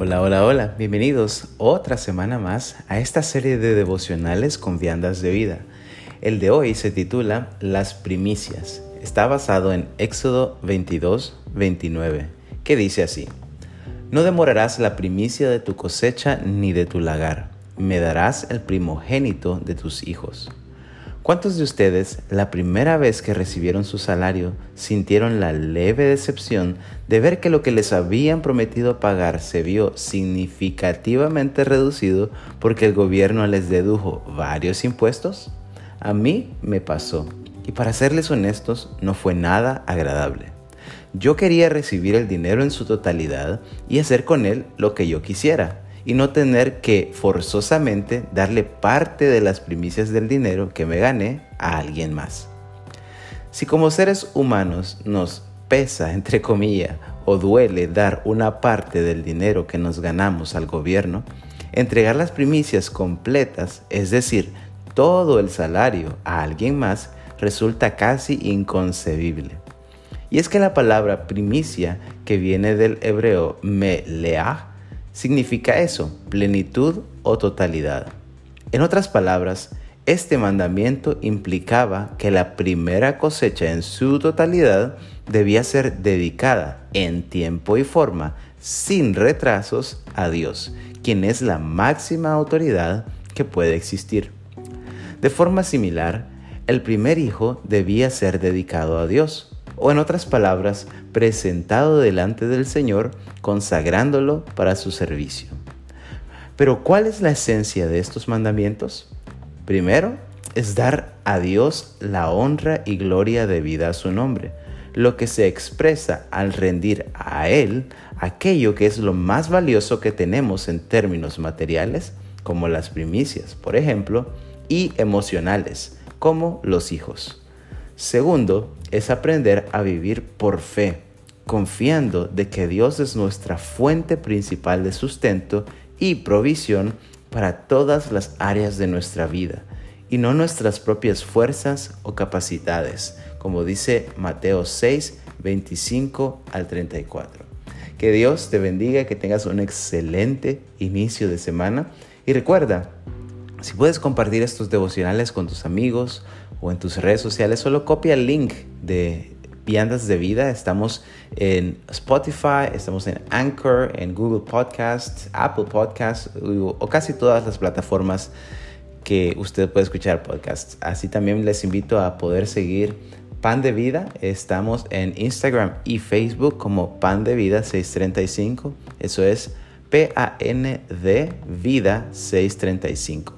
Hola, hola, hola, bienvenidos otra semana más a esta serie de devocionales con viandas de vida. El de hoy se titula Las primicias. Está basado en Éxodo 22, 29, que dice así, No demorarás la primicia de tu cosecha ni de tu lagar, me darás el primogénito de tus hijos. ¿Cuántos de ustedes la primera vez que recibieron su salario sintieron la leve decepción de ver que lo que les habían prometido pagar se vio significativamente reducido porque el gobierno les dedujo varios impuestos? A mí me pasó y para serles honestos no fue nada agradable. Yo quería recibir el dinero en su totalidad y hacer con él lo que yo quisiera y no tener que forzosamente darle parte de las primicias del dinero que me gané a alguien más. Si como seres humanos nos pesa, entre comillas, o duele dar una parte del dinero que nos ganamos al gobierno, entregar las primicias completas, es decir, todo el salario a alguien más, resulta casi inconcebible. Y es que la palabra primicia, que viene del hebreo meleah, significa eso, plenitud o totalidad. En otras palabras, este mandamiento implicaba que la primera cosecha en su totalidad debía ser dedicada en tiempo y forma, sin retrasos, a Dios, quien es la máxima autoridad que puede existir. De forma similar, el primer hijo debía ser dedicado a Dios, o en otras palabras, presentado delante del Señor, consagrándolo para su servicio. Pero ¿cuál es la esencia de estos mandamientos? Primero, es dar a Dios la honra y gloria debida a su nombre, lo que se expresa al rendir a Él aquello que es lo más valioso que tenemos en términos materiales, como las primicias, por ejemplo, y emocionales, como los hijos. Segundo, es aprender a vivir por fe, confiando de que Dios es nuestra fuente principal de sustento y provisión para todas las áreas de nuestra vida, y no nuestras propias fuerzas o capacidades, como dice Mateo 6, 25 al 34. Que Dios te bendiga, que tengas un excelente inicio de semana y recuerda, si puedes compartir estos devocionales con tus amigos o en tus redes sociales, solo copia el link de Viandas de Vida. Estamos en Spotify, estamos en Anchor, en Google Podcasts, Apple Podcasts o casi todas las plataformas que usted puede escuchar podcasts. Así también les invito a poder seguir Pan de Vida. Estamos en Instagram y Facebook como Pan de Vida 635. Eso es P-A-N-D Vida 635.